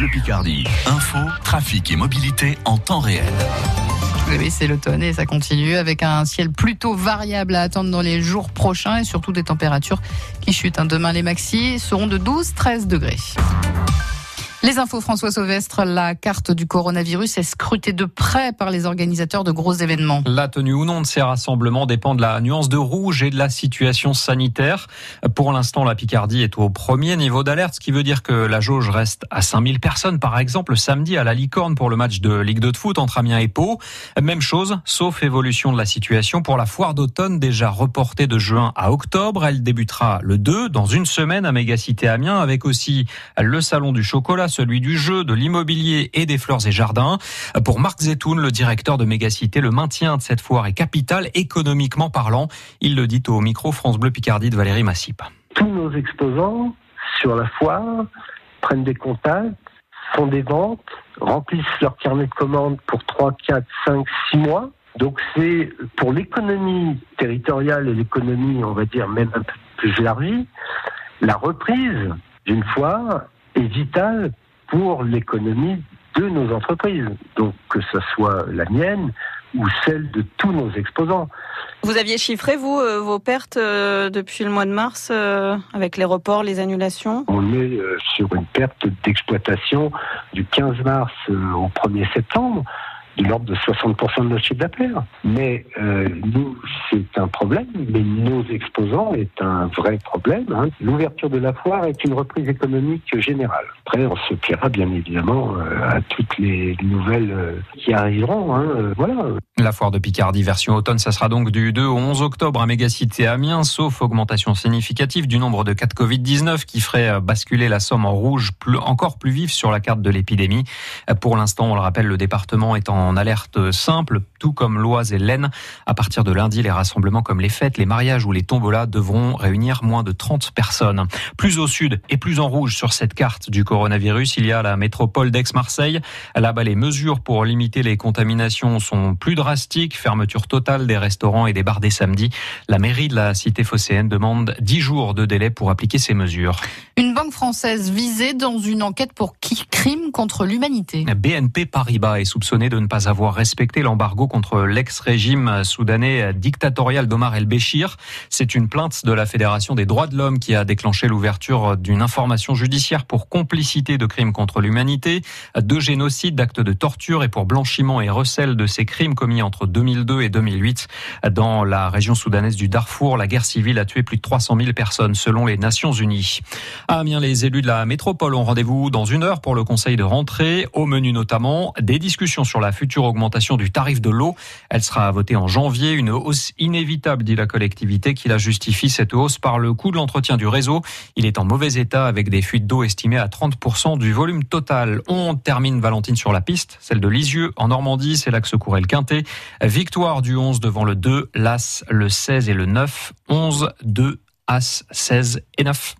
Bleu Picardie. Info, trafic et mobilité en temps réel. Oui, c'est l'automne et ça continue avec un ciel plutôt variable à attendre dans les jours prochains et surtout des températures qui chutent. Hein. Demain, les maxi seront de 12-13 degrés. Les infos François Sauvestre, la carte du coronavirus est scrutée de près par les organisateurs de gros événements. La tenue ou non de ces rassemblements dépend de la nuance de rouge et de la situation sanitaire. Pour l'instant, la Picardie est au premier niveau d'alerte, ce qui veut dire que la jauge reste à 5000 personnes, par exemple, samedi à la Licorne pour le match de Ligue 2 de foot entre Amiens et Pau. Même chose, sauf évolution de la situation pour la foire d'automne déjà reportée de juin à octobre. Elle débutera le 2 dans une semaine à Mégacité Amiens avec aussi le salon du chocolat celui du jeu, de l'immobilier et des fleurs et jardins. Pour Marc Zetoun, le directeur de Mégacité, le maintien de cette foire est capital économiquement parlant. Il le dit au micro France Bleu Picardie de Valérie Massip. Tous nos exposants sur la foire prennent des contacts, font des ventes, remplissent leur carnet de commandes pour 3, 4, 5, 6 mois. Donc c'est pour l'économie territoriale et l'économie, on va dire, même un peu plus élargie, la reprise d'une foire est vitale pour l'économie de nos entreprises. Donc que ce soit la mienne ou celle de tous nos exposants. Vous aviez chiffré, vous, euh, vos pertes euh, depuis le mois de mars euh, avec les reports, les annulations? On est sur une perte d'exploitation du 15 mars au 1er septembre de l'ordre de 60% de notre chiffre d'affaires. Mais nous, c'est un problème, mais nos exposants est un vrai problème. Hein. L'ouverture de la foire est une reprise économique générale. Après, on se pliera bien évidemment euh, à toutes les nouvelles euh, qui arriveront. Hein. Voilà. La foire de Picardie version automne, ça sera donc du 2 au 11 octobre à Mégacité Amiens, sauf augmentation significative du nombre de cas de Covid-19 qui ferait basculer la Somme en rouge plus, encore plus vif sur la carte de l'épidémie. Pour l'instant, on le rappelle, le département est en alerte simple, tout comme l'Oise et l'Aisne. À partir de lundi, les rassemblements comme les fêtes, les mariages ou les tombolas devront réunir moins de 30 personnes. Plus au sud et plus en rouge sur cette carte du coronavirus, il y a la métropole d'Aix-Marseille. Là-bas, les mesures pour limiter les contaminations sont plus drastiques. Fermeture totale des restaurants et des bars des samedis. La mairie de la cité phocéenne demande 10 jours de délai pour appliquer ces mesures. Banque française visée dans une enquête pour crime contre l'humanité. BNP Paribas est soupçonné de ne pas avoir respecté l'embargo contre l'ex-régime soudanais dictatorial d'Omar el-Béchir. C'est une plainte de la Fédération des droits de l'homme qui a déclenché l'ouverture d'une information judiciaire pour complicité de crimes contre l'humanité, de génocide, d'actes de torture et pour blanchiment et recel de ces crimes commis entre 2002 et 2008. Dans la région soudanaise du Darfour, la guerre civile a tué plus de 300 000 personnes selon les Nations Unies. Les élus de la métropole ont rendez-vous dans une heure pour le conseil de rentrée. Au menu notamment des discussions sur la future augmentation du tarif de l'eau. Elle sera votée en janvier. Une hausse inévitable, dit la collectivité, qui la justifie cette hausse par le coût de l'entretien du réseau. Il est en mauvais état avec des fuites d'eau estimées à 30% du volume total. On termine Valentine sur la piste, celle de Lisieux en Normandie. C'est là que se le quintet. Victoire du 11 devant le 2, l'As, le 16 et le 9. 11, 2, As, 16 et 9.